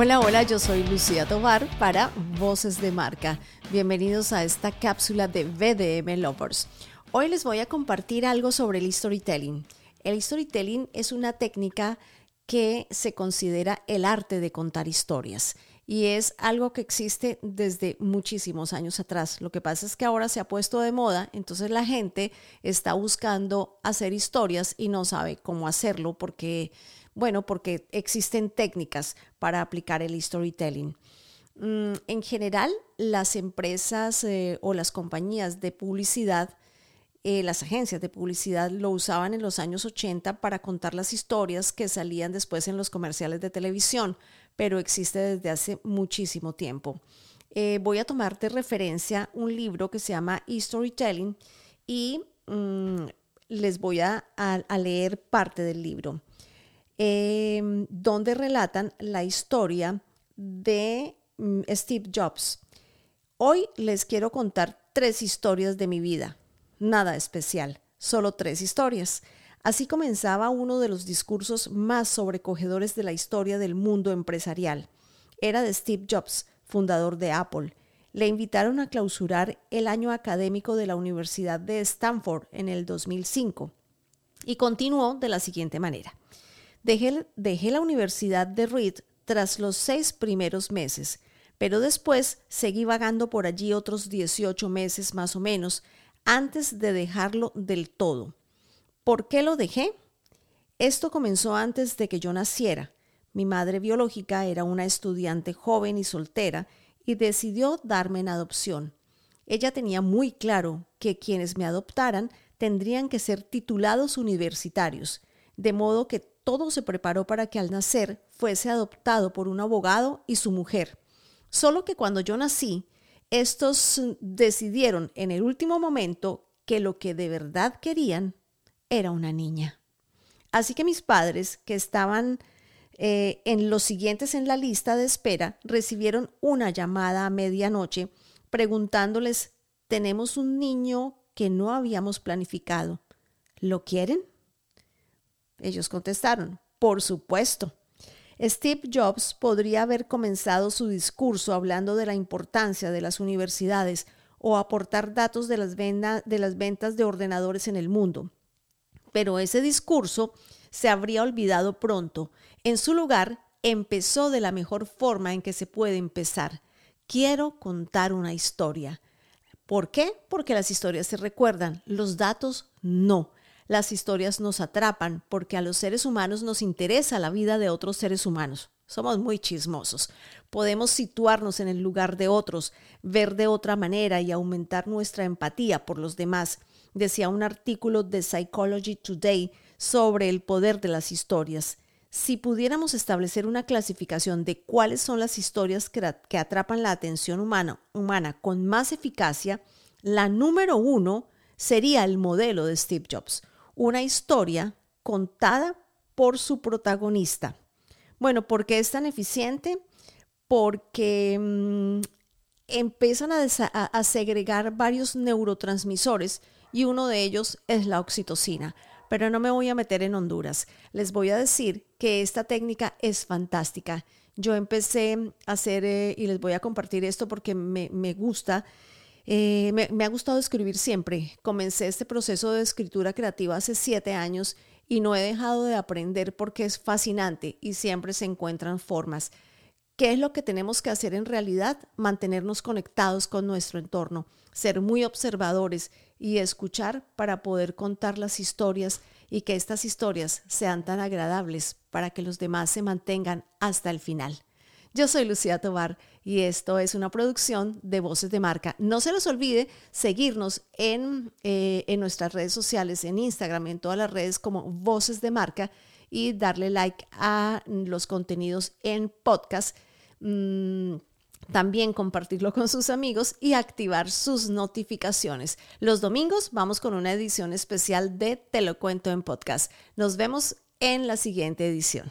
Hola, hola, yo soy Lucía Tovar para Voces de Marca. Bienvenidos a esta cápsula de VDM Lovers. Hoy les voy a compartir algo sobre el storytelling. El storytelling es una técnica que se considera el arte de contar historias y es algo que existe desde muchísimos años atrás. Lo que pasa es que ahora se ha puesto de moda, entonces la gente está buscando hacer historias y no sabe cómo hacerlo porque bueno, porque existen técnicas para aplicar el storytelling. Mm, en general, las empresas eh, o las compañías de publicidad, eh, las agencias de publicidad lo usaban en los años 80 para contar las historias que salían después en los comerciales de televisión, pero existe desde hace muchísimo tiempo. Eh, voy a tomar de referencia un libro que se llama E-Storytelling y mm, les voy a leer parte del libro. Em, donde relatan la historia de mm, Steve Jobs. Hoy les quiero contar tres historias de mi vida. Nada especial, solo tres historias. Así comenzaba uno de los discursos más sobrecogedores de la historia del mundo empresarial. Era de Steve Jobs, fundador de Apple. Le invitaron a clausurar el año académico de la Universidad de Stanford en el 2005 y continuó de la siguiente manera. Dejé, la Universidad de Reed tras los seis primeros meses, pero después seguí vagando por allí otros 18 meses más o menos antes de dejarlo del todo. ¿Por qué lo dejé? Esto comenzó antes de que yo naciera. Mi madre biológica era una estudiante joven y soltera y decidió darme en adopción. Ella tenía muy claro que quienes me adoptaran tendrían que ser titulados universitarios, de modo que todo se preparó para que al nacer fuese adoptado por un abogado y su mujer. Solo que cuando yo nací, estos decidieron en el último momento que lo que de verdad querían era una niña. Así que mis padres, que estaban eh, en los siguientes en la lista de espera, recibieron una llamada a medianoche preguntándoles, tenemos un niño que no habíamos planificado. ¿Lo quieren? Ellos contestaron, por supuesto. Steve Jobs podría haber comenzado su discurso hablando de la importancia de las universidades o aportar datos de las, ventas de ordenadores en el mundo. Pero ese discurso se habría olvidado pronto. En su lugar, empezó de la mejor forma en que se puede empezar. Quiero contar una historia. ¿Por qué? Porque las historias se recuerdan, los datos no. Las historias nos atrapan porque a los seres humanos nos interesa la vida de otros seres humanos. Somos muy chismosos. Podemos situarnos en el lugar de otros, ver de otra manera y aumentar nuestra empatía por los demás. Decía un artículo de Psychology Today sobre el poder de las historias. Si pudiéramos establecer una clasificación de cuáles son las historias que, atrapan la atención humana, humana con más eficacia, la número uno sería el modelo de Steve Jobs una historia contada por su protagonista. Bueno, ¿por qué es tan eficiente? Porque mm, empiezan a, segregar varios neurotransmisores y uno de ellos es la oxitocina pero no me voy a meter en Honduras. Les voy a decir que esta técnica es fantástica. Yo empecé a hacer, eh, y les voy a compartir esto porque me gusta, eh, me, ha gustado escribir siempre. Comencé este proceso de escritura creativa hace siete años y no he dejado de aprender porque es fascinante y siempre se encuentran formas. ¿Qué es lo que tenemos que hacer en realidad? Mantenernos conectados con nuestro entorno, ser muy observadores y escuchar para poder contar las historias y que estas historias sean tan agradables para que los demás se mantengan hasta el final. Yo soy Lucía Tobar y esto es una producción de Voces de Marca. No se les olvide seguirnos en, eh, en nuestras redes sociales, en Instagram, en todas las redes como Voces de Marca y darle like a los contenidos en podcast. Mm, también compartirlo con sus amigos y activar sus notificaciones. Los domingos vamos con una edición especial de Te lo cuento en podcast. Nos vemos en la siguiente edición.